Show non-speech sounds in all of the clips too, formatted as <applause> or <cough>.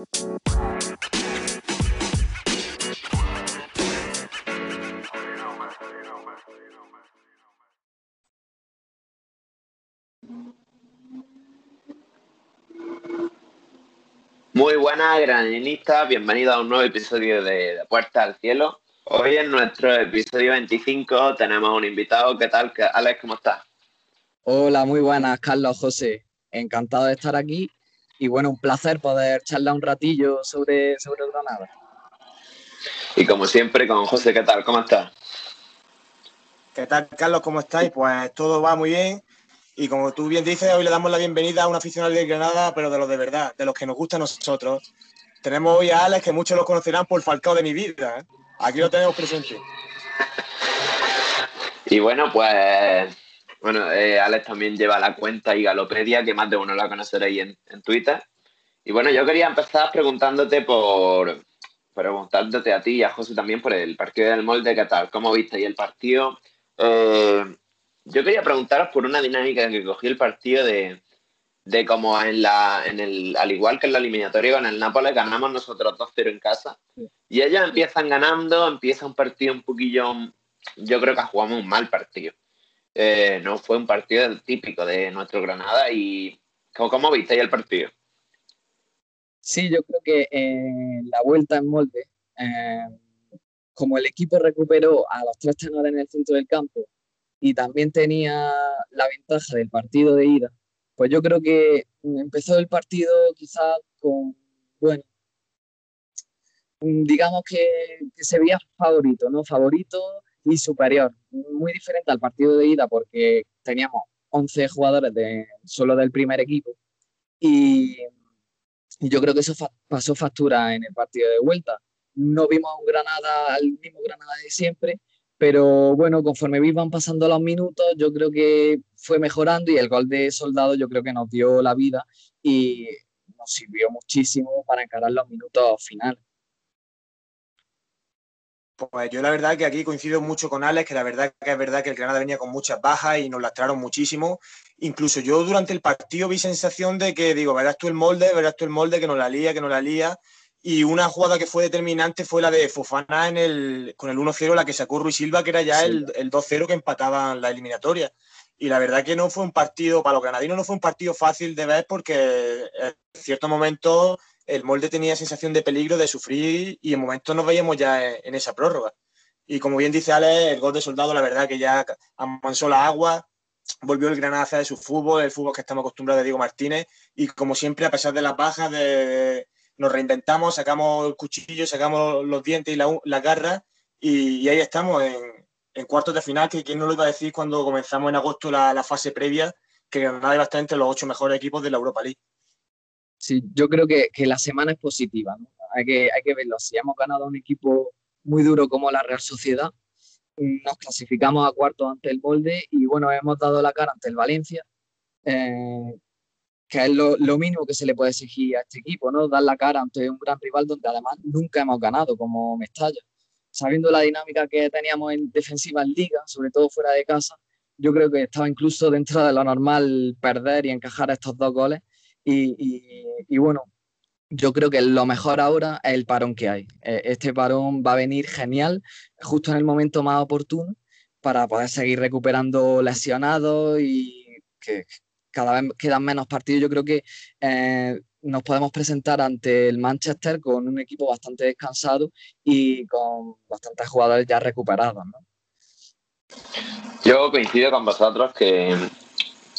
Muy buenas, granistas. Bienvenidos a un nuevo episodio de, de Puerta al Cielo. Hoy en nuestro episodio 25 tenemos un invitado. ¿Qué tal? Alex, ¿cómo estás? Hola, muy buenas, Carlos José. Encantado de estar aquí y bueno, un placer poder charlar un ratillo sobre, sobre Granada. Y como siempre, con José, ¿qué tal? ¿Cómo estás? ¿Qué tal, Carlos? ¿Cómo estáis? Pues todo va muy bien. Y como tú bien dices, hoy le damos la bienvenida a un aficionado de Granada, pero de los de verdad, de los que nos gusta a nosotros. Tenemos hoy a Alex, que muchos lo conocerán por Falcao de mi vida. ¿eh? Aquí lo tenemos presente. Y bueno, pues bueno, eh, Alex también lleva la cuenta y Galopedia, que más de uno la conoceréis en, en Twitter. Y bueno, yo quería empezar preguntándote por preguntándote a ti y a José también por el partido del molde, ¿qué tal? ¿Cómo visteis el partido? Eh, yo quería preguntaros por una dinámica que cogí el partido de, de como en la, en el, al igual que en la eliminatoria con el Nápoles, ganamos nosotros 2-0 en casa. Y ellos empiezan ganando, empieza un partido un poquillo, yo creo que jugamos un mal partido. Eh, no fue un partido típico de nuestro Granada y ¿cómo, cómo visteis el partido? Sí, yo creo que en la vuelta en molde, eh, como el equipo recuperó a los tres tenores en el centro del campo y también tenía la ventaja del partido de ida, pues yo creo que empezó el partido quizás con, bueno, digamos que, que, se veía favorito, ¿no? Favorito y superior. Muy diferente al partido de ida porque teníamos 11 jugadores de, solo del primer equipo y, yo creo que eso pasó factura en el partido de vuelta. No vimos un Granada, al mismo Granada de siempre, pero bueno, conforme iban pasando los minutos, yo creo que fue mejorando y el gol de Soldado yo creo que nos dio la vida y nos sirvió muchísimo para encarar los minutos finales. Pues yo la verdad que aquí coincido mucho con Alex, que la verdad que es verdad que el Granada venía con muchas bajas y nos lastraron muchísimo. Incluso yo durante el partido vi sensación de que digo, verás tú el molde, verás tú el molde, que nos la lía, que nos la lía. Y una jugada que fue determinante fue la de Fofana en el, con el 1-0, la que sacó Ruiz Silva, que era ya sí. el, el 2-0 que empataban la eliminatoria. Y la verdad que no fue un partido, para los granadinos no fue un partido fácil de ver porque en cierto momento el molde tenía sensación de peligro, de sufrir y en momentos nos veíamos ya en, esa prórroga. Y como bien dice Ale, el gol de Soldado, la verdad que ya amansó la agua, volvió el Granada de su fútbol, el fútbol que estamos acostumbrados de Diego Martínez. Y como siempre, a pesar de las bajas, de, nos reinventamos, sacamos el cuchillo, sacamos los dientes y la, la garra y, y, ahí estamos en, en, cuartos de final, que quién no lo iba a decir cuando comenzamos en agosto la, fase previa, que Granada iba los ocho mejores equipos de la Europa League. Sí, yo creo que, que la semana es positiva, ¿no? hay, que, hay que verlo. Si hemos ganado a un equipo muy duro como la Real Sociedad, nos clasificamos a cuartos ante el molde y bueno, hemos dado la cara ante el Valencia, eh, que es lo, lo, mínimo que se le puede exigir a este equipo, ¿no? Dar la cara ante un gran rival donde además nunca hemos ganado, como Mestalla. Sabiendo la dinámica que teníamos en defensiva en liga, sobre todo fuera de casa, yo creo que estaba incluso dentro de lo normal perder y encajar estos dos goles. Y, bueno, yo creo que lo mejor ahora es el parón que hay. Este parón va a venir genial, justo en el momento más oportuno, para poder seguir recuperando lesionados y que cada vez quedan menos partidos. Yo creo que eh, nos podemos presentar ante el Manchester con un equipo bastante descansado y con bastantes jugadores ya recuperados. ¿no? Yo coincido con vosotros que,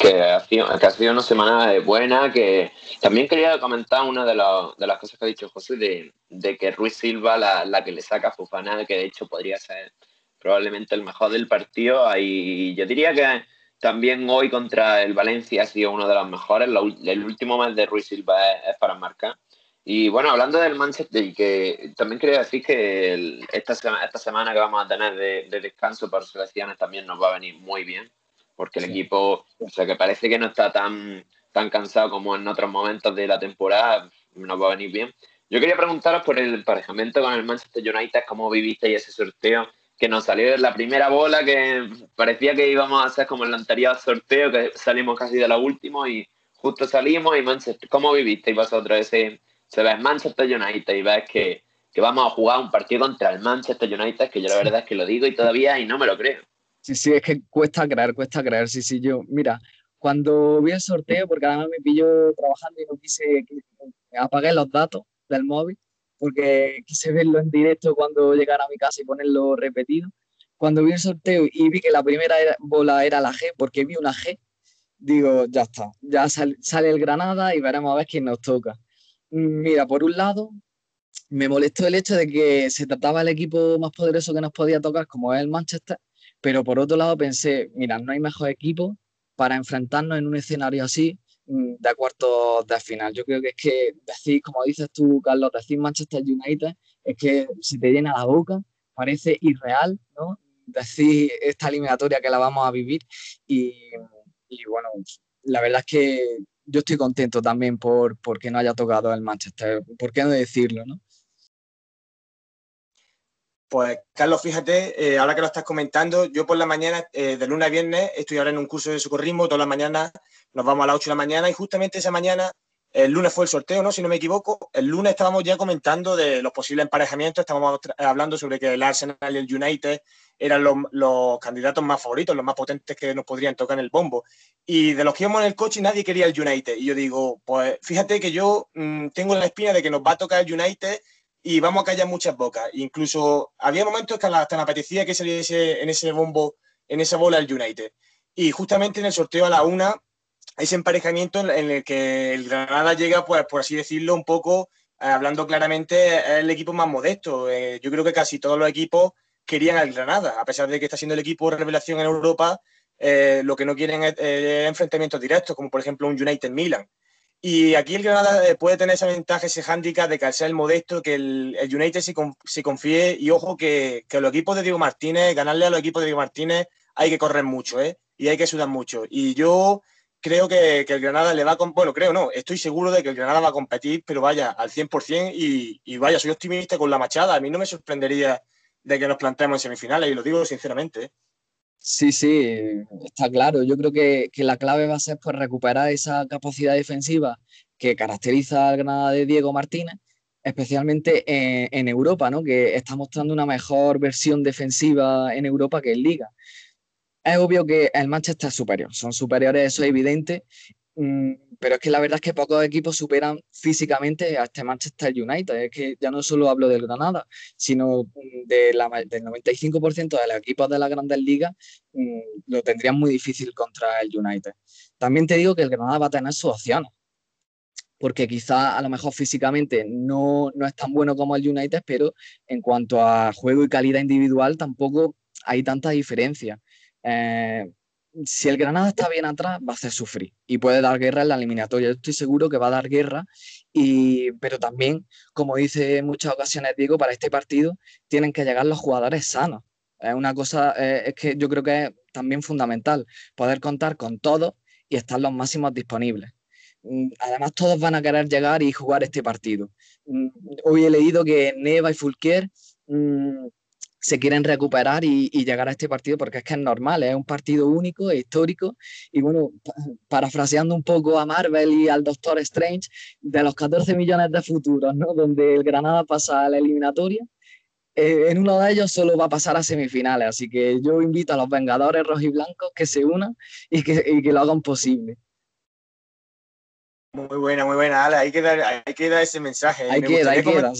que, ha sido, que ha sido una semana buena, que también quería comentar una de, lo, de las cosas que ha dicho José, de, de que Ruiz Silva, la, la, que le saca a Fufana, que de hecho podría ser probablemente el mejor del partido, y yo diría que también hoy contra el Valencia ha sido uno de los mejores, el último mes de Ruiz Silva es, es para marcar. Y bueno, hablando del Manchester, que también quería decir que el, esta, semana, esta semana que vamos a tener de, de descanso por selecciones también nos va a venir muy bien porque el sí. equipo, o sea, que parece que no está tan, tan cansado como en otros momentos de la temporada, nos va a venir bien. Yo quería preguntaros por el emparejamiento con el Manchester United, cómo vivisteis ese sorteo que nos salió en la primera bola, que parecía que íbamos a hacer como el anterior sorteo, que salimos casi de la última y justo salimos y Manchester, ¿cómo vivisteis vosotros ese, se ve Manchester United y ves que, que vamos a jugar un partido contra el Manchester United, que yo la verdad es que lo digo y todavía y no me lo creo. Sí, sí, es que cuesta creer, cuesta creer, sí, sí, yo, mira, cuando vi el sorteo, porque además me pilló trabajando y no quise, apagué los datos del móvil, porque quise verlo en directo cuando llegara a mi casa y ponerlo repetido. Cuando vi el sorteo y vi que la primera bola era la G, porque vi una G, digo, ya está, ya sale el Granada y veremos a ver quién nos toca. Mira, por un lado, me molestó el hecho de que se trataba del equipo más poderoso que nos podía tocar, como es el Manchester, pero por otro lado pensé, mira, no hay mejor equipo para enfrentarnos en un escenario así mm, de cuartos de final. Yo creo que es que decir, como dices tú, Carlos, decir Manchester United es que se te llena la boca, parece irreal, ¿no? Decir esta eliminatoria que la vamos a vivir y, bueno, la verdad es que yo estoy contento también por, por que no haya tocado el Manchester, ¿por qué no decirlo, no? Pues Carlos, fíjate, eh, ahora que lo estás comentando, yo por la mañana, eh, de lunes a viernes, estoy ahora en un curso de socorrismo, todas las mañanas nos vamos a las 8 de la mañana y justamente esa mañana, el lunes fue el sorteo, ¿no? Si no me equivoco, el lunes estábamos ya comentando de los posibles emparejamientos, estábamos hablando sobre que el Arsenal y el United eran los, candidatos más favoritos, los más potentes que nos podrían tocar en el bombo. Y de los que íbamos en el coche nadie quería el United. Y yo digo, pues fíjate que yo mm, tengo la espina de que nos va a tocar el United y vamos a callar muchas bocas. Incluso había momentos que hasta me apetecía que saliese en ese bombo, en esa bola el United. Y justamente en el sorteo a la una, ese emparejamiento en el que el Granada llega, pues por así decirlo, un poco, eh, hablando claramente, el equipo más modesto. Eh, yo creo que casi todos los equipos querían al Granada, a pesar de que está siendo el equipo de revelación en Europa, eh, lo que no quieren es enfrentamientos directos, como por ejemplo un United Milan. Y aquí el Granada eh, puede tener esa ventaja, ese hándicap de que el modesto, que el, United se, confíe y ojo que, que los equipos de Diego Martínez, ganarle a los equipos de Diego Martínez hay que correr mucho, ¿eh? Y hay que sudar mucho. Y yo creo que, el Granada le va a... Bueno, creo no, estoy seguro de que el Granada va a competir, pero vaya, al 100% y, y vaya, soy optimista con la machada. A mí no me sorprendería de que nos planteemos en semifinales y lo digo sinceramente. ¿eh? Sí, sí, está claro. Yo creo que, la clave va a ser pues, recuperar esa capacidad defensiva que caracteriza al Granada de Diego Martínez, especialmente en, Europa, ¿no? que está mostrando una mejor versión defensiva en Europa que en Liga. Es obvio que el Manchester es superior, son superiores, eso es evidente, pero es que la verdad es que pocos equipos superan físicamente a este Manchester United. Es que ya no solo hablo del Granada, sino mm, del 95% de los equipos de las grandes ligas mm, lo tendrían muy difícil contra el United. También te digo que el Granada va a tener sus opciones, porque quizá a lo mejor físicamente no, no es tan bueno como el United, pero en cuanto a juego y calidad individual tampoco hay tanta diferencia. Eh, si el Granada está bien atrás, va a hacer sufrir y puede dar guerra en la eliminatoria. Yo estoy seguro que va a dar guerra, y, pero también, como dice en muchas ocasiones Diego, para este partido tienen que llegar los jugadores sanos. Es una cosa, eh, es que yo creo que es también fundamental poder contar con todos y estar los máximos disponibles. Mm, además, todos van a querer llegar y jugar este partido. Mm, hoy he leído que Neva y Fulquier mm, se quieren recuperar y, llegar a este partido porque es que es normal, es un partido único, histórico y bueno, parafraseando un poco a Marvel y al Doctor Strange, de los 14 millones de futuros, ¿no? Donde el Granada pasa a la eliminatoria, eh, en uno de ellos solo va a pasar a semifinales, así que yo invito a los Vengadores rojiblancos que se unan y que, y que lo hagan posible. Muy buena, muy buena, Ale. Hay que dar, hay que dar ese mensaje. Hay que dar, hay que dar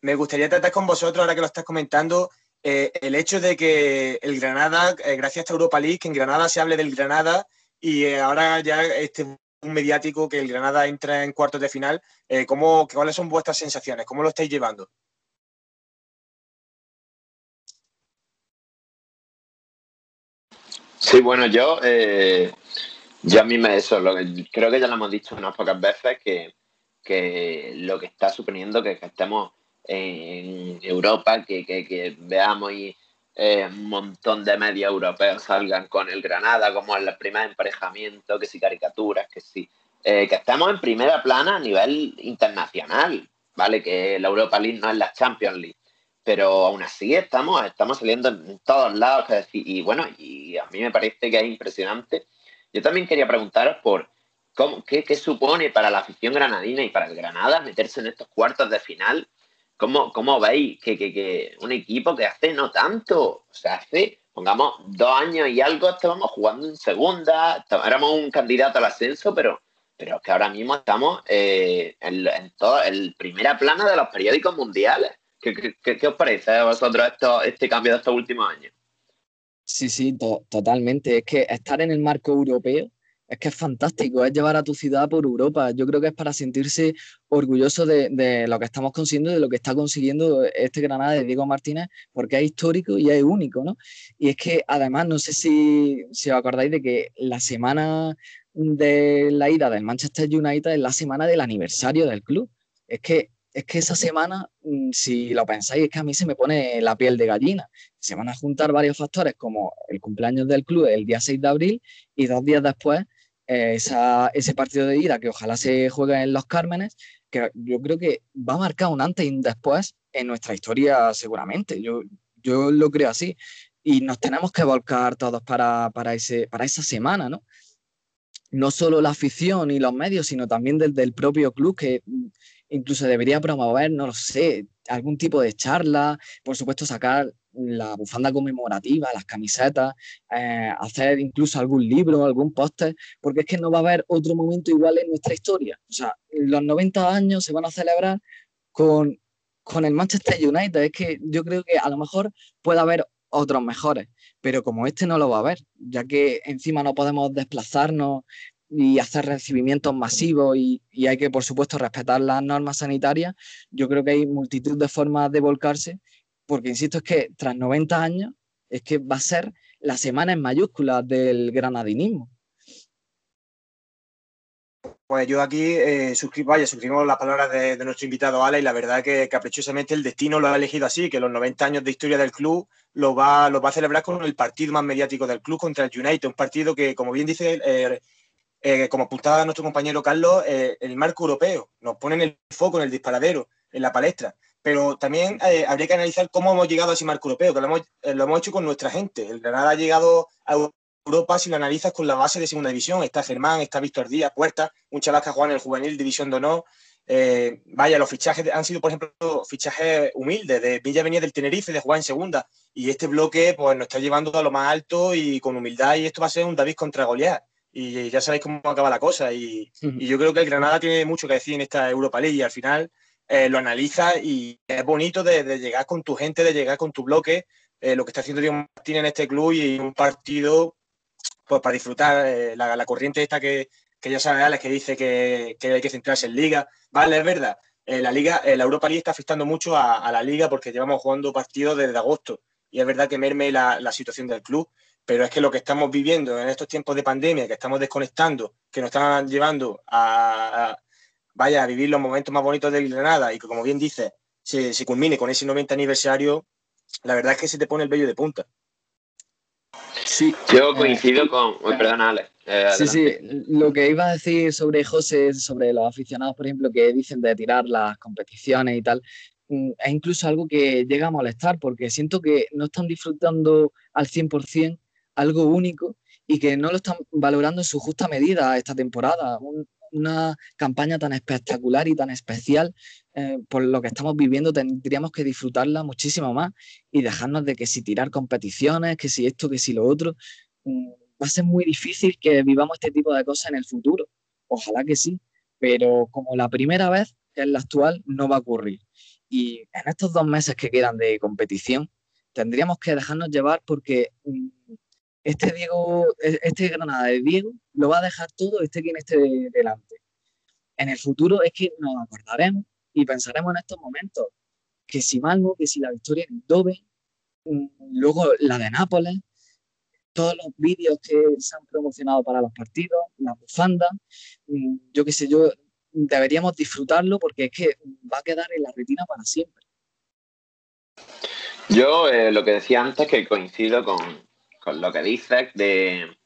me gustaría tratar con vosotros, ahora que lo estás comentando, eh, el hecho de que el Granada, eh, gracias a Europa League, que en Granada se hable del Granada y eh, ahora ya este un mediático que el Granada entra en cuartos de final, ¿cómo, ¿cuáles son vuestras sensaciones? ¿Cómo lo estáis llevando? Sí, bueno, yo, yo a mí me eso, lo creo que ya lo hemos dicho unas pocas veces, que, que lo que está suponiendo que estemos en Europa, que, veamos y eh, un montón de medios europeos salgan con el Granada como en el primer emparejamiento, que si caricaturas, que si... Eh, que estamos en primera plana a nivel internacional, ¿vale? Que la Europa League no es la Champions League, pero aún así estamos, estamos saliendo en todos lados, y bueno, y a mí me parece que es impresionante. Yo también quería preguntaros por qué, qué, supone para la afición granadina y para el Granada meterse en estos cuartos de final? ¿Cómo, cómo veis que, que, que, un equipo que hace no tanto, o sea, hace, pongamos, dos años y algo estábamos jugando en segunda, éramos un candidato al ascenso, pero, pero que ahora mismo estamos eh, en, en todo, el primera plana de los periódicos mundiales. ¿Qué, qué, qué os parece a vosotros esto, este cambio de estos últimos años? Sí, sí, to totalmente. Es que estar en el marco europeo es que es fantástico, es llevar a tu ciudad por Europa. Yo creo que es para sentirse orgulloso de, lo que estamos consiguiendo, de lo que está consiguiendo este Granada de Diego Martínez, porque es histórico y es único, ¿no? Y es que además, no sé si, si os acordáis de que la semana de la ida del Manchester United es la semana del aniversario del club. Es que es que esa semana, mm, si lo pensáis, es que a mí se me pone la piel de gallina. Se van a juntar varios factores como el cumpleaños del club el día 6 de abril y dos días después esa, ese partido de ida que ojalá se juegue en Los Cármenes, que yo creo que va a marcar un antes y un después en nuestra historia seguramente. Yo, yo lo creo así. Y nos tenemos que volcar todos para, para, ese, para esa semana, ¿no? No solo la afición y los medios, sino también desde el propio club que incluso debería promover, no lo sé, algún tipo de charla, por supuesto sacar la bufanda conmemorativa, las camisetas, eh, hacer incluso algún libro, algún póster, porque es que no va a haber otro momento igual en nuestra historia. O sea, los 90 años se van a celebrar con, con el Manchester United. Es que yo creo que a lo mejor puede haber otros mejores, pero como este no lo va a haber, ya que encima no podemos desplazarnos y hacer recibimientos masivos y, y, hay que, por supuesto, respetar las normas sanitarias, yo creo que hay multitud de formas de volcarse, porque, insisto, es que tras 90 años es que va a ser la semana en mayúsculas del granadinismo. Pues yo aquí eh, suscribo, vaya, suscribo las palabras de, nuestro invitado Ale y la verdad que caprichosamente el destino lo ha elegido así, que los 90 años de historia del club lo va, lo va a celebrar con el partido más mediático del club contra el United, un partido que, como bien dice eh, eh, como apuntaba nuestro compañero Carlos, eh, el marco europeo, nos ponen el foco en el disparadero, en la palestra. Pero también eh, habría que analizar cómo hemos llegado a ese marco europeo, que lo hemos, eh, lo hemos hecho con nuestra gente. El Granada ha llegado a Europa si lo analizas con la base de segunda división. Está Germán, está Víctor Díaz, Puerta, un chaval que juega en el juvenil División de Honor. Eh, vaya, los fichajes han sido, por ejemplo, fichajes humildes. De Villa venía del Tenerife, de jugar en segunda. Y este bloque pues, nos está llevando a lo más alto y con humildad. Y esto va a ser un David contra Goliat y ya sabéis cómo acaba la cosa. Y, y, yo creo que el Granada tiene mucho que decir en esta Europa League y al final eh, lo analiza y es bonito de, llegar con tu gente, de llegar con tu bloque, eh, lo que está haciendo Diego Martín en este club y un partido pues para disfrutar eh, la, la, corriente esta que, que ya sabe Alex que dice que, que, hay que centrarse en liga. Vale, es verdad. la liga, la Europa League está afectando mucho a, a, la liga porque llevamos jugando partidos desde agosto y es verdad que merme la, la situación del club pero es que lo que estamos viviendo en estos tiempos de pandemia, que estamos desconectando, que nos están llevando a vaya a vivir los momentos más bonitos de Granada y que, como bien dice, se, se, culmine con ese 90 aniversario, la verdad es que se te pone el vello de punta. Sí, yo coincido eh, con. Oh, perdona, Ale. Eh, sí, sí. Lo que iba a decir sobre José, sobre los aficionados, por ejemplo, que dicen de tirar las competiciones y tal, mm, es incluso algo que llega a molestar porque siento que no están disfrutando al 100% algo único y que no lo están valorando en su justa medida esta temporada. Un, una campaña tan espectacular y tan especial eh, por lo que estamos viviendo, tendríamos que disfrutarla muchísimo más y dejarnos de que si tirar competiciones, que si esto, que si lo otro. Mm, va a ser muy difícil que vivamos este tipo de cosas en el futuro. Ojalá que sí, pero como la primera vez, que es la actual, no va a ocurrir. Y en estos dos meses que quedan de competición, tendríamos que dejarnos llevar porque mm, este Diego, e, este Granada de Diego lo va a dejar todo este quien esté delante. En el futuro es que nos acordaremos y pensaremos en estos momentos que si Malmo, que si la victoria en Dove, mm, luego la de Nápoles, todos los vídeos que se han promocionado para los partidos, la bufanda, mm, yo qué sé, yo deberíamos disfrutarlo porque es que va a quedar en la retina para siempre. Yo eh, lo que decía antes que coincido con, con lo que dices de,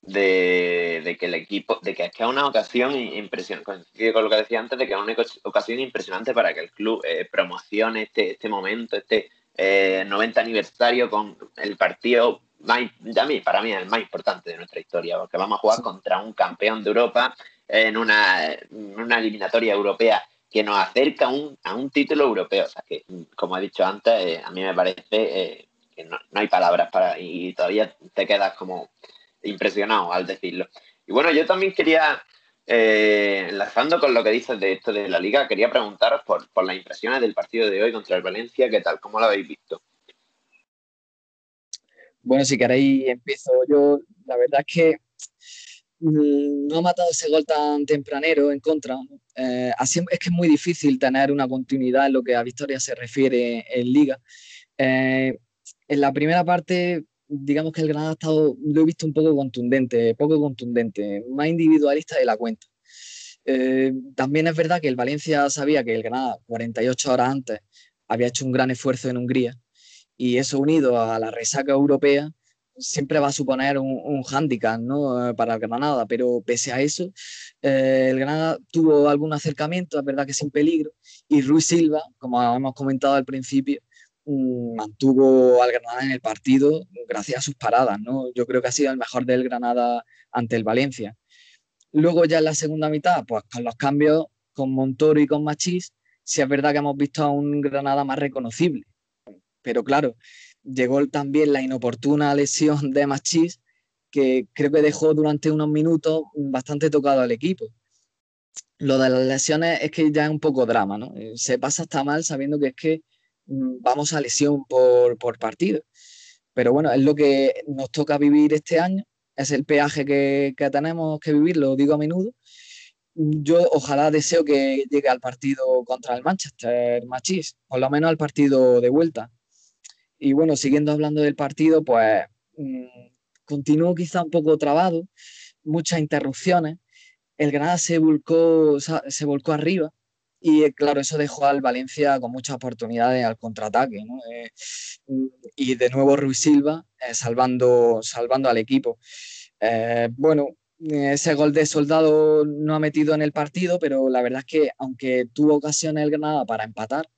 de, de, que el equipo, de que es que es una ocasión impresionante, con lo que decía antes, de que es una ocasión impresionante para que el club eh, promocione este, este momento, este eh, 90 aniversario con el partido más, mí, para mí el más importante de nuestra historia, porque vamos a jugar contra un campeón de Europa, en una, eliminatoria europea que nos acerca a un, título europeo. O sea que, como he dicho antes, eh, a mí me parece eh, que no, hay palabras para y todavía te quedas como impresionado al decirlo. Y bueno, yo también quería, eh, enlazando con lo que dices de esto de la liga, quería preguntaros por, por las impresiones del partido de hoy contra el Valencia, ¿qué tal? ¿Cómo lo habéis visto? Bueno, si queréis empiezo yo. La verdad es que mm, no ha matado ese gol tan tempranero en contra. Eh, así es que es muy difícil tener una continuidad en lo que a victoria se refiere en liga. Eh, en la primera parte, digamos que el Granada ha estado, lo he visto un poco contundente, poco contundente, más individualista de la cuenta. Eh, también es verdad que el Valencia sabía que el Granada 48 horas antes había hecho un gran esfuerzo en Hungría y eso unido a la resaca europea siempre va a suponer un, un hándicap ¿no? Eh, para el Granada, pero pese a eso, eh, el Granada tuvo algún acercamiento, es verdad que sin peligro, y Ruiz Silva, como hemos comentado al principio, mantuvo al Granada en el partido gracias a sus paradas. ¿no? Yo creo que ha sido el mejor del Granada ante el Valencia. Luego ya en la segunda mitad, pues con los cambios con Montoro y con Machís, sí es verdad que hemos visto a un Granada más reconocible pero claro, llegó también la inoportuna lesión de Machís, que creo que dejó durante unos minutos bastante tocado al equipo. Lo de las lesiones es que ya es un poco drama, ¿no? Eh, se pasa hasta mal sabiendo que es que mm, vamos a lesión por, partido. Pero bueno, es lo que nos toca vivir este año, es el peaje que, que tenemos que vivir, lo digo a menudo. Yo ojalá deseo que llegue al partido contra el Manchester Machís, por lo menos al partido de vuelta y bueno, siguiendo hablando del partido, pues mmm, continuó quizá un poco trabado, muchas interrupciones. El Granada se volcó, se volcó arriba y eh, claro, eso dejó al Valencia con muchas oportunidades al contraataque. Eh, y de nuevo Ruiz Silva eh, salvando, salvando al equipo. bueno, ese gol de Soldado no ha metido en el partido, pero la verdad es que aunque tuvo ocasiones el Granada para empatar,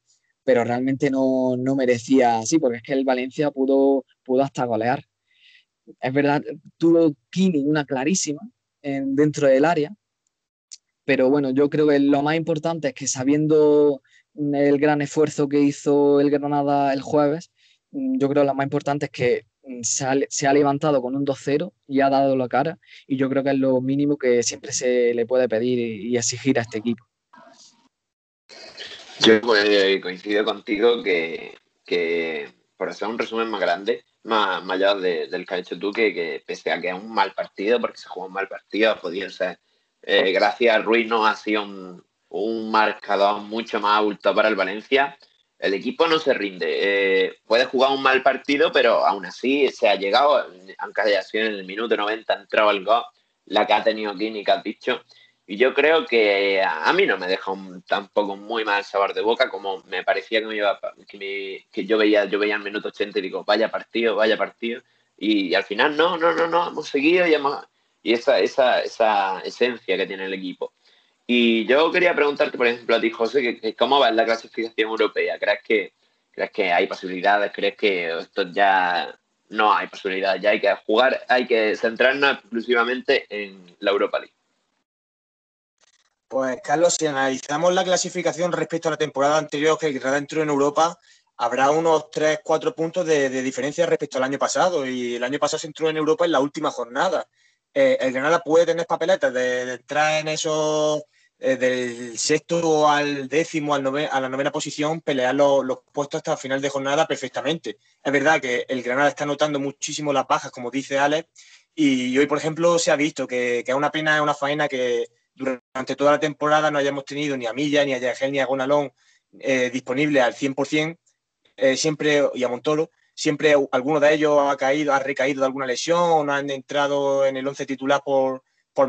pero realmente no, merecía así, porque es que el Valencia pudo, pudo hasta golear. Es verdad, tuvo Kini una clarísima en, dentro del área, pero bueno, yo creo que lo más importante es que sabiendo el gran esfuerzo que hizo el Granada el jueves, yo creo que lo más importante es que se ha, se ha levantado con un 2-0 y ha dado la cara, y yo creo que es lo mínimo que siempre se le puede pedir y exigir a este equipo. Yo coincido contigo que, por hacer un resumen más grande, más, allá del que has hecho tú, que, pese a que es un mal partido, porque se jugó un mal partido, podía ser, eh, gracias a Ruiz no ha sido un, marcador mucho más alto para el Valencia, el equipo no se rinde. Eh, puede jugar un mal partido, pero aún así se ha llegado, aunque haya sido en el minuto 90 entrado el gol, la que ha tenido Kini, que has dicho, y yo creo que a mí no me deja un, tampoco muy mal sabor de boca, como me parecía que, me iba, que, que yo veía yo veía el minuto 80 y digo, vaya partido, vaya partido. Y, al final no, no, no, no, hemos seguido y, hemos, y esa, esa, esa esencia que tiene el equipo. Y yo quería preguntarte, por ejemplo, a ti, José, que, ¿cómo va la clasificación europea? ¿Crees que, ¿Crees que hay posibilidades? ¿Crees que esto ya no hay posibilidades? Ya hay que jugar, hay que centrarnos exclusivamente en la Europa League. Pues Carlos, si analizamos la clasificación respecto a la temporada anterior que entró en Europa, habrá unos 3-4 puntos de, diferencia respecto al año pasado. Y el año pasado se entró en Europa en la última jornada. Eh, el Granada puede tener papeletas de, entrar en esos eh, del sexto al décimo, al a la novena posición, pelear los, puestos hasta final de jornada perfectamente. Es verdad que el Granada está notando muchísimo las bajas, como dice Alex, y hoy, por ejemplo, se ha visto que, que es una pena, es una faena que durante toda la temporada no hayamos tenido ni a Milla, ni a Yagel, ni a Gonalón eh, disponibles al 100%, eh, siempre, y a Montoro, siempre alguno de ellos ha caído, ha recaído de alguna lesión, han entrado en el 11 titular por, por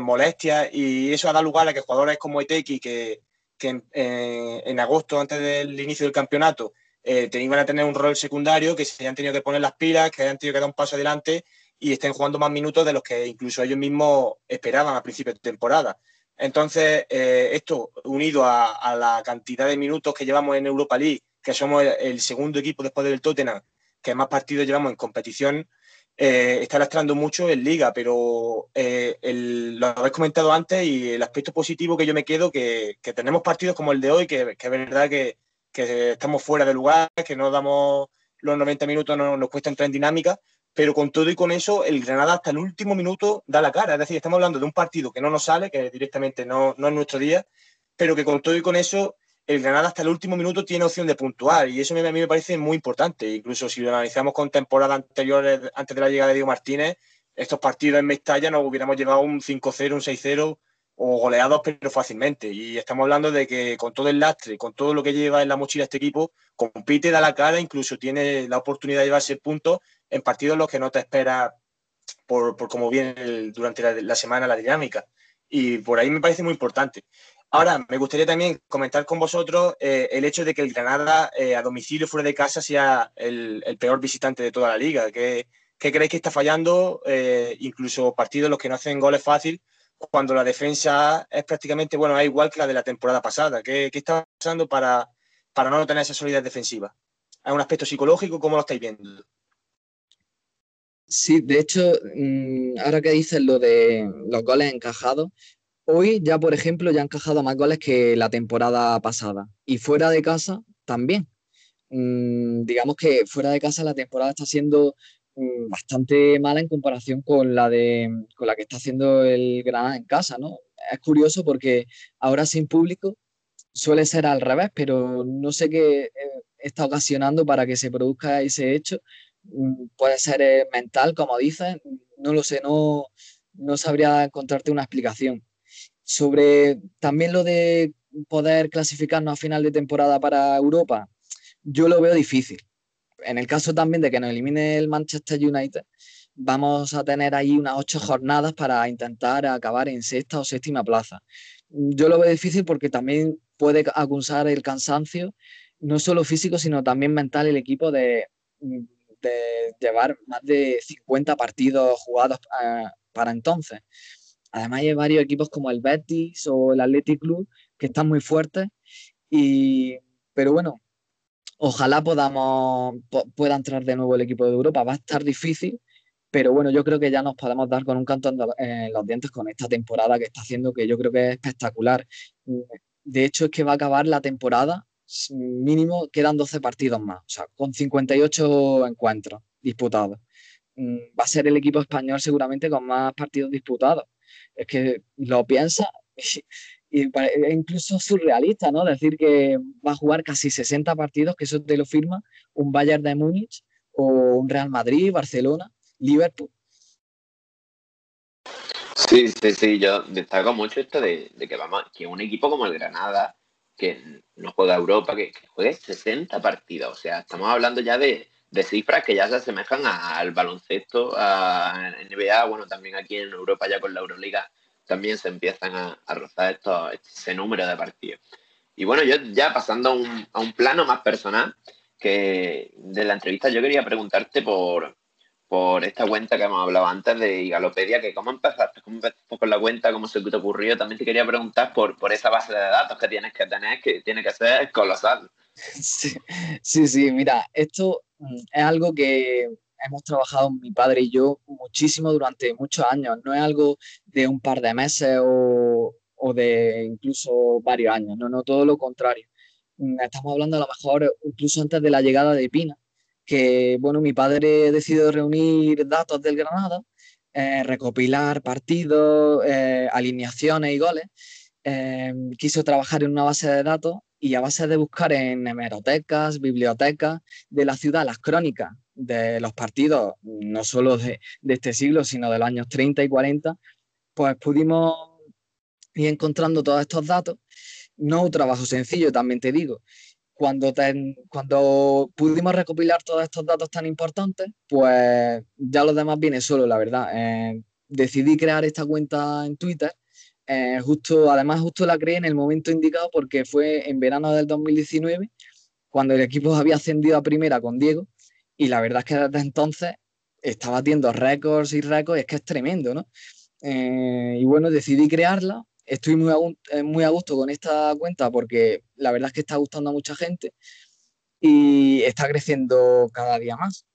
y eso ha dado lugar a que jugadores como Eteki, que, que eh, en, agosto, antes del inicio del campeonato, eh, iban a tener un rol secundario, que se hayan tenido que poner las pilas, que hayan tenido que dar un paso adelante y estén jugando más minutos de los que incluso ellos mismos esperaban a principio de temporada. Entonces, eh, esto unido a, la cantidad de minutos que llevamos en Europa League, que somos el, segundo equipo después del Tottenham, que más partidos llevamos en competición, eh, está lastrando mucho en liga, pero eh, lo habéis comentado antes y el aspecto positivo que yo me quedo, que, que tenemos partidos como el de hoy, que, es verdad que, que, estamos fuera de lugar, que no damos los 90 minutos, no, nos cuesta entrar en dinámica, pero con todo y con eso, el Granada hasta el último minuto da la cara. Es decir, estamos hablando de un partido que no nos sale, que directamente no, no es nuestro día, pero que con todo y con eso el Granada hasta el último minuto tiene opción de puntuar y eso a mí me parece muy importante. Incluso si lo analizamos con temporadas anteriores, antes de la llegada de Diego Martínez, estos partidos en Mestalla nos hubiéramos llevado un 5-0, un 6-0 o goleados, pero fácilmente. Y estamos hablando de que con todo el lastre, con todo lo que lleva en la mochila este equipo, compite, da la cara, incluso tiene la oportunidad de llevarse puntos en partidos en los que no te espera por, por cómo viene durante la semana la dinámica. Y por ahí me parece muy importante. Ahora, me gustaría también comentar con vosotros eh, el hecho de que el Granada eh, a domicilio fuera de casa sea el, peor visitante de toda la liga. ¿Qué, creéis que está fallando? Eh, incluso partidos en los que no hacen goles fácil, cuando la defensa es prácticamente, bueno, es igual que la de la temporada pasada. ¿Qué, está pasando para, para no tener esa solidez defensiva? ¿Hay un aspecto psicológico? ¿Cómo lo estáis viendo? Sí, de hecho, mm, ahora que dices lo de los goles encajados, Hoy ya, por ejemplo, ya han encajado más goles que la temporada pasada. Y fuera de casa también. Mm, digamos que fuera de casa la temporada está siendo mm, bastante mala en comparación con la, de, con la que está haciendo el Granada en casa, ¿no? Es curioso porque ahora sin público suele ser al revés, pero no sé qué eh, está ocasionando para que se produzca ese hecho. Mm, puede ser eh, mental, como dicen, no lo sé, no, no sabría encontrarte una explicación. Sobre también lo de poder clasificarnos a final de temporada para Europa, yo lo veo difícil. En el caso también de que nos elimine el Manchester United, vamos a tener ahí unas ocho jornadas para intentar acabar en sexta o séptima plaza. Yo lo veo difícil porque también puede acusar el cansancio, no solo físico, sino también mental el equipo de, llevar más de 50 partidos jugados eh, para entonces. Además hay varios equipos como el Betis o el Athletic Club que están muy fuertes. Y, pero bueno, ojalá podamos pueda entrar de nuevo el equipo de Europa. Va a estar difícil, pero bueno, yo creo que ya nos podemos dar con un canto en los dientes con esta temporada que está haciendo, que yo creo que es espectacular. De hecho, es que va a acabar la temporada, mínimo quedan 12 partidos más, o sea, con 58 encuentros disputados. Mm, va a ser el equipo español seguramente con más partidos disputados es que lo piensa <laughs> y, es incluso surrealista, ¿no? Decir que va a jugar casi 60 partidos, que eso te lo firma un Bayern de Múnich o un Real Madrid, Barcelona, Liverpool. Sí, sí, sí, yo destaco mucho esto de, que vamos, que un equipo como el Granada, que no juega Europa, que, juegue 60 partidos, o sea, estamos hablando ya de, de cifras que ya se asemejan al baloncesto, a NBA, bueno, también aquí en Europa ya con la Euroliga también se empiezan a, rozar esto, ese número de partidos. Y bueno, yo ya pasando a un, plano más personal, que de la entrevista yo quería preguntarte por, por esta cuenta que hemos hablado antes de Galopedia, que cómo empezaste, cómo empezaste con la cuenta, cómo se te ocurrió. También te quería preguntar por, por esa base de datos que tienes que tener, que tiene que ser colosal. <laughs> Sí, sí, sí, mira, esto es algo que hemos trabajado mi padre y yo muchísimo durante muchos años. No es algo de un par de meses o, o de incluso varios años, no, no, todo lo contrario. Mm, estamos hablando a lo mejor incluso antes de la llegada de Pina, que bueno, mi padre decidió reunir datos del Granada, eh, recopilar partidos, eh, alineaciones y goles. Eh, quiso trabajar en una base de datos y a base de buscar en hemerotecas, bibliotecas de la ciudad las crónicas de los partidos, no solo de, este siglo, sino de los años 30 y 40, pues pudimos ir encontrando todos estos datos. No un trabajo sencillo, también te digo. Cuando, cuando pudimos recopilar todos estos datos tan importantes, pues ya los demás viene solo, la verdad. Eh, decidí crear esta cuenta en Twitter eh, justo, además, justo la creé en el momento indicado porque fue en verano del 2019, cuando el equipo había ascendido a primera con Diego, y la verdad es que desde entonces estaba batiendo récords y récords, es que es tremendo, ¿no? Eh, y bueno, decidí crearla. Estoy muy eh, muy a gusto con esta cuenta porque la verdad es que está gustando a mucha gente y está creciendo cada día más.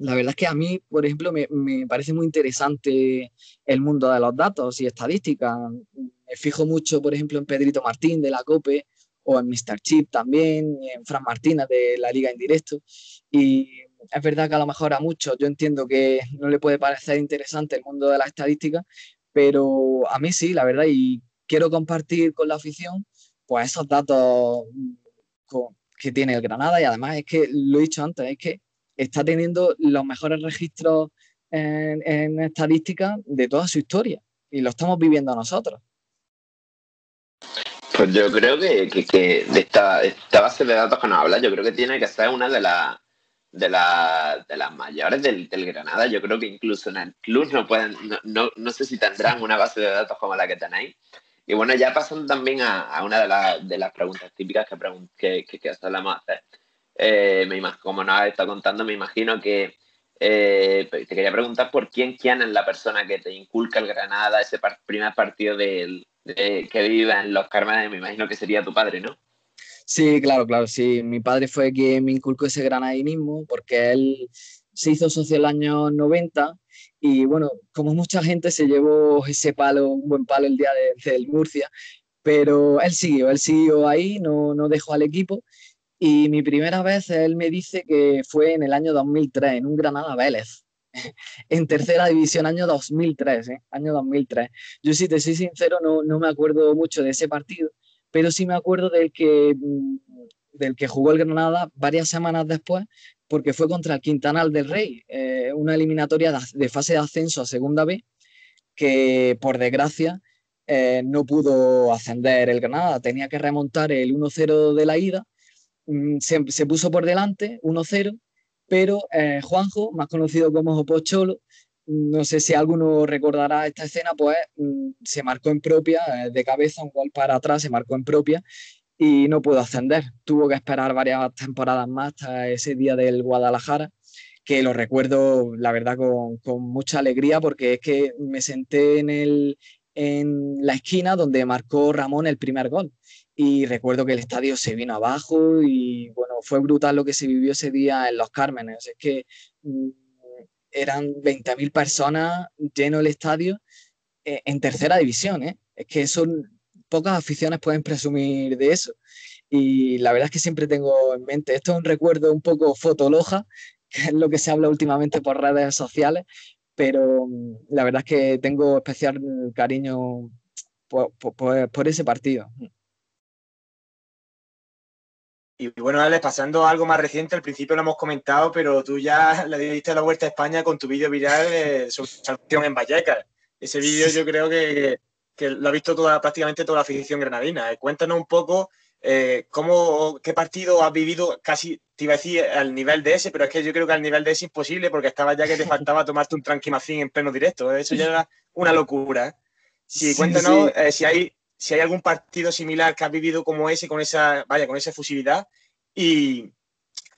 La verdad es que a mí, por ejemplo, me, me, parece muy interesante el mundo de los datos y estadísticas. Me fijo mucho, por ejemplo, en Pedrito Martín de la COPE o en Mr. Chip también, en Fran Martínez de la Liga en Directo. Y es verdad que a lo mejor a muchos yo entiendo que no le puede parecer interesante el mundo de la estadística, pero a mí sí, la verdad, y quiero compartir con la afición pues esos datos que tiene el Granada y además es que lo he dicho antes, es que está teniendo los mejores registros en, estadística de toda su historia y lo estamos viviendo nosotros. Pues yo creo que, de esta, base de datos que nos habla, yo creo que tiene que ser una de, la, de las mayores del, Granada. Yo creo que incluso en el club no pueden, no, sé si tendrán una base de datos como la que tenéis. Y bueno, ya pasando también a, una de, las preguntas típicas que, pregun que, que, que solemos hacer. Eh, me como nos estado contando, me imagino que eh, te quería preguntar por quién, quién es la persona que te inculca el Granada, ese primer partido de, que vive en Los Cármenes, me imagino que sería tu padre, ¿no? Sí, claro, claro, sí. Mi padre fue quien me inculcó ese granadinismo porque él se hizo socio en el año 90 y bueno, como mucha gente se llevó ese palo, un buen palo el día de, del Murcia, pero él siguió, él siguió ahí, no, no dejó al equipo y mi primera vez él me dice que fue en el año 2003, en un Granada Vélez, <laughs> en tercera división, año 2003, ¿eh? año 2003. Yo si te soy sincero, no, no me acuerdo mucho de ese partido, pero sí me acuerdo del que, mm, del que jugó el Granada varias semanas después, porque fue contra el Quintanal del Rey, eh, una eliminatoria de fase de ascenso a Segunda B, que por desgracia eh, no pudo ascender el Granada, tenía que remontar el 1-0 de la ida, se, se, puso por delante 1-0, pero eh, Juanjo, más conocido como Pocholo, no sé si alguno recordará esta escena, pues mm, se marcó en propia, eh, de cabeza, un gol para atrás, se marcó en propia y no pudo ascender. Tuvo que esperar varias temporadas más hasta ese día del Guadalajara, que lo recuerdo, la verdad, con, mucha alegría, porque es que me senté en la esquina donde marcó Ramón el primer gol. Y recuerdo que el estadio se vino abajo y bueno, fue brutal lo que se vivió ese día en Los Cármenes. Es que mm, eran 20.000 personas lleno el estadio eh, en tercera división. ¿eh? Es que son pocas aficiones pueden presumir de eso. Y la verdad es que siempre tengo en mente, esto es un recuerdo un poco fotoloja, <laughs> que es lo que se habla últimamente por redes sociales, pero mm, la verdad es que tengo especial cariño por ese partido. Y bueno, Alex, pasando a algo más reciente, al principio lo hemos comentado, pero tú ya le diste la vuelta a España con tu vídeo viral de su sanción en Vallecas. Ese vídeo yo creo que, que, lo ha visto toda, prácticamente toda la afición granadina. Eh, cuéntanos un poco eh, cómo, qué partido has vivido, casi te iba a decir al nivel de ese, pero es que yo creo que al nivel de ese es imposible porque estaba ya que te faltaba tomarte un tranquimacín en pleno directo. Eso ya era una locura. ¿eh? Sí, cuéntanos sí. si hay si hay algún partido similar que has vivido como ese, con esa, vaya, con esa efusividad y,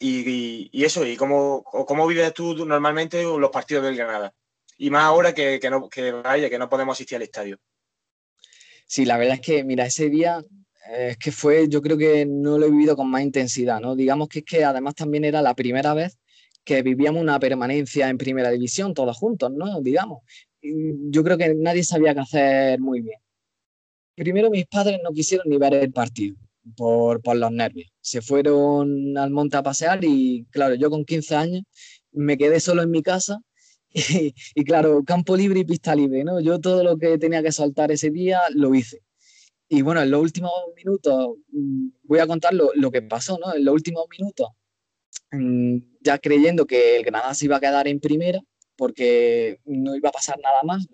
y, eso, y cómo, cómo vives tú normalmente los partidos del Granada. Y más ahora que, que, no, que, vaya, que no podemos asistir al estadio. Sí, la verdad es que, mira, ese día eh, es que fue, yo creo que no lo he vivido con más intensidad, ¿no? Digamos que es que además también era la primera vez que vivíamos una permanencia en primera división todos juntos, ¿no? Digamos. Yo creo que nadie sabía qué hacer muy bien primero mis padres no quisieron ni ver el partido por, por, los nervios. Se fueron al monte a pasear y, claro, yo con 15 años me quedé solo en mi casa <laughs> y, claro, campo libre y pista libre, ¿no? Yo todo lo que tenía que saltar ese día lo hice. Y bueno, en los últimos minutos, mm, voy a contar lo, lo que pasó, ¿no? En los últimos minutos, mm, ya creyendo que el Granada se iba a quedar en primera, porque no iba a pasar nada más,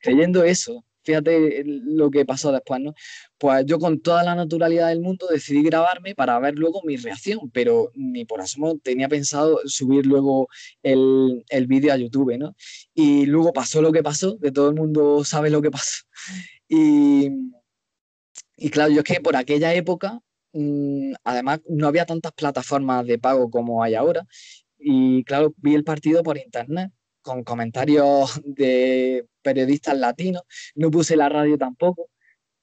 creyendo eso, fíjate lo que pasó después, ¿no? Pues yo con toda la naturalidad del mundo decidí grabarme para ver luego mi reacción, pero ni por asomo tenía pensado subir luego el, el vídeo a YouTube, ¿no? Y luego pasó lo que pasó, que todo el mundo sabe lo que pasó. <laughs> Y, y claro, yo es que por aquella época, mmm, además, no había tantas plataformas de pago como hay ahora. Y claro, vi el partido por internet con comentarios de periodistas latinos. No puse la radio tampoco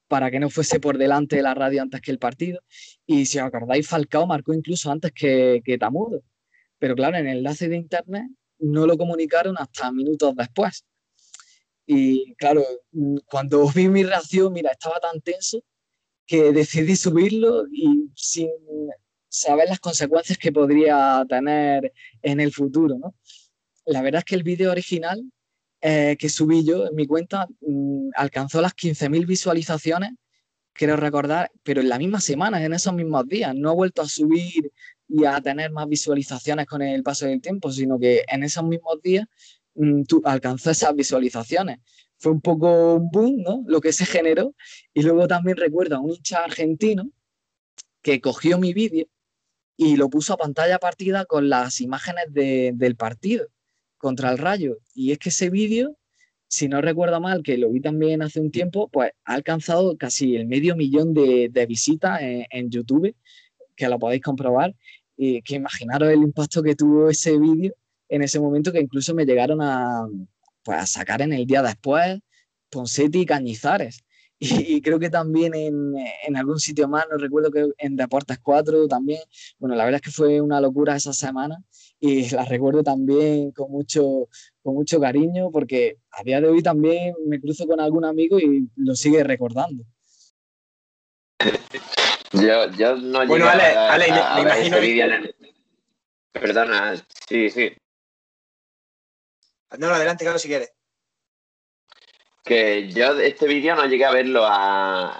para que no fuese por delante de la radio antes que el partido. Y si os acordáis, Falcao marcó incluso antes que, que Tamudo. pero claro, en el enlace de internet no lo comunicaron hasta minutos después. Y claro, cuando vi mi reacción, mira, estaba tan tenso que decidí subirlo y sin saber las consecuencias que podría tener en el futuro, ¿no? La verdad es que el vídeo original eh, que subí yo en mi cuenta mm, alcanzó las 15.000 visualizaciones, quiero recordar, pero en la misma semana, en esos mismos días. No he vuelto a subir y a tener más visualizaciones con el paso del tiempo, sino que en esos mismos días mm, alcanzó esas visualizaciones. Fue un poco un boom, ¿no? Lo que se generó. Y luego también recuerdo a un hincha argentino que cogió mi vídeo y lo puso a pantalla partida con las imágenes del partido contra el Rayo. Y es que ese vídeo, si no recuerdo mal, que lo vi también hace un tiempo, pues ha alcanzado casi el medio millón de, visitas en, YouTube, que lo podéis comprobar. Y que imaginaros el impacto que tuvo ese vídeo en ese momento, que incluso me llegaron a, pues, a sacar en el día después Ponsetti y Cañizares. <laughs> Y, creo que también en, en, algún sitio más, no recuerdo que en Deportes 4 también. Bueno, la verdad es que fue una locura esa semana y la recuerdo también con mucho, con mucho cariño porque a día de hoy también me cruzo con algún amigo y lo sigue recordando. Yo, yo no Bueno, Ale, Ale me, imagino. Perdona, sí, sí. No, adelante, claro, si quieres. Que yo este vídeo no llegué a verlo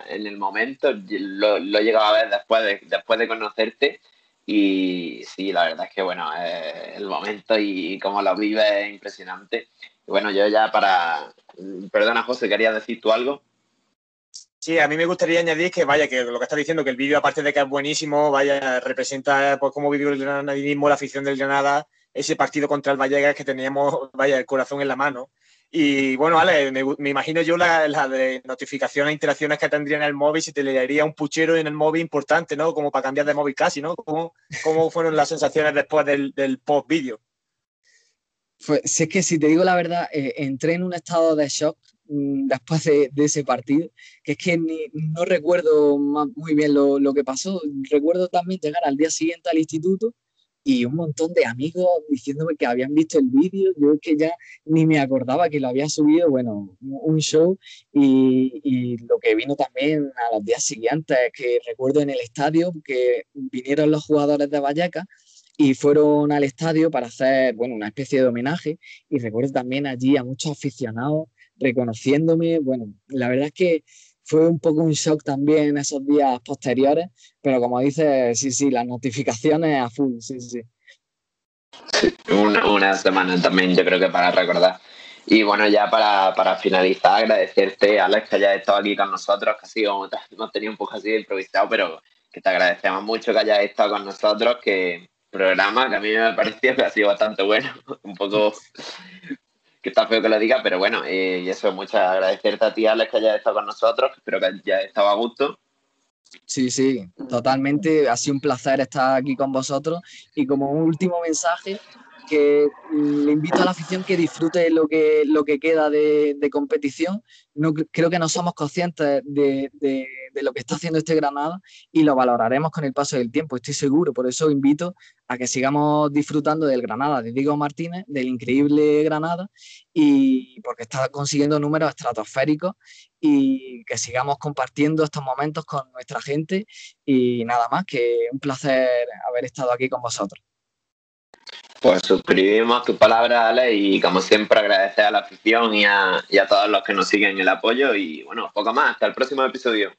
en el momento, lo, lo he llegado a ver después de, después de conocerte y sí, la verdad es que bueno, eh, el momento y cómo lo vive es impresionante. Y bueno, yo ya para... Perdona José, ¿querías decir tú algo? Sí, a mí me gustaría añadir que, vaya, que lo que estás diciendo, que el vídeo, aparte de que es buenísimo, vaya, representa pues, cómo vivió el granadismo, la afición del Granada, ese partido contra el Vallecas que teníamos, vaya, el corazón en la mano. Y bueno, Ale, me, imagino yo la, de notificaciones e interacciones que tendría en el móvil si te leería un puchero en el móvil importante, ¿no? Como para cambiar de móvil casi, ¿no? ¿Cómo, cómo fueron las sensaciones después del, post-vídeo? Pues es que si te digo la verdad, eh, entré en un estado de shock mm, después de, ese partido, que es que no recuerdo muy bien lo, lo que pasó. Recuerdo también llegar al día siguiente al instituto y un montón de amigos diciéndome que habían visto el vídeo, yo es que ya ni me acordaba que lo había subido, bueno, un show. Y, lo que vino también a los días siguientes, que recuerdo en el estadio que vinieron los jugadores de Vallecas y fueron al estadio para hacer, bueno, una especie de homenaje. Y recuerdo también allí a muchos aficionados reconociéndome, bueno, la verdad es que fue un poco un shock también esos días posteriores, pero como dices, sí, sí, las notificaciones a full, sí, sí. Una, semana también, yo creo que para recordar. Y bueno, ya para, para, finalizar, agradecerte, Alex, que hayas estado aquí con nosotros, que ha sido, hemos tenido un poco así de improvisado, pero que te agradecemos mucho que hayas estado con nosotros, que programa que a mí me parecía que ha sido bastante bueno, <laughs> un poco que está feo que lo diga, pero bueno, eh, y eso, muchas agradecerte a ti, Alex, que hayas estado con nosotros, espero que hayas estado a gusto. Sí, sí, totalmente. Ha sido un placer estar aquí con vosotros. Y como último mensaje, que le invito a la afición que disfrute lo que, lo que queda de, competición. No, creo que no somos conscientes de, lo que está haciendo este Granada y lo valoraremos con el paso del tiempo, estoy seguro. Por eso invito a que sigamos disfrutando del Granada de Diego Martínez, del increíble Granada, y porque está consiguiendo números estratosféricos y que sigamos compartiendo estos momentos con nuestra gente. Y nada más, que un placer haber estado aquí con vosotros. Pues suscribimos tus palabras, Ale, y como siempre agradecer a la afición y a, a todos los que nos siguen el apoyo. Y bueno, poco más, hasta el próximo episodio.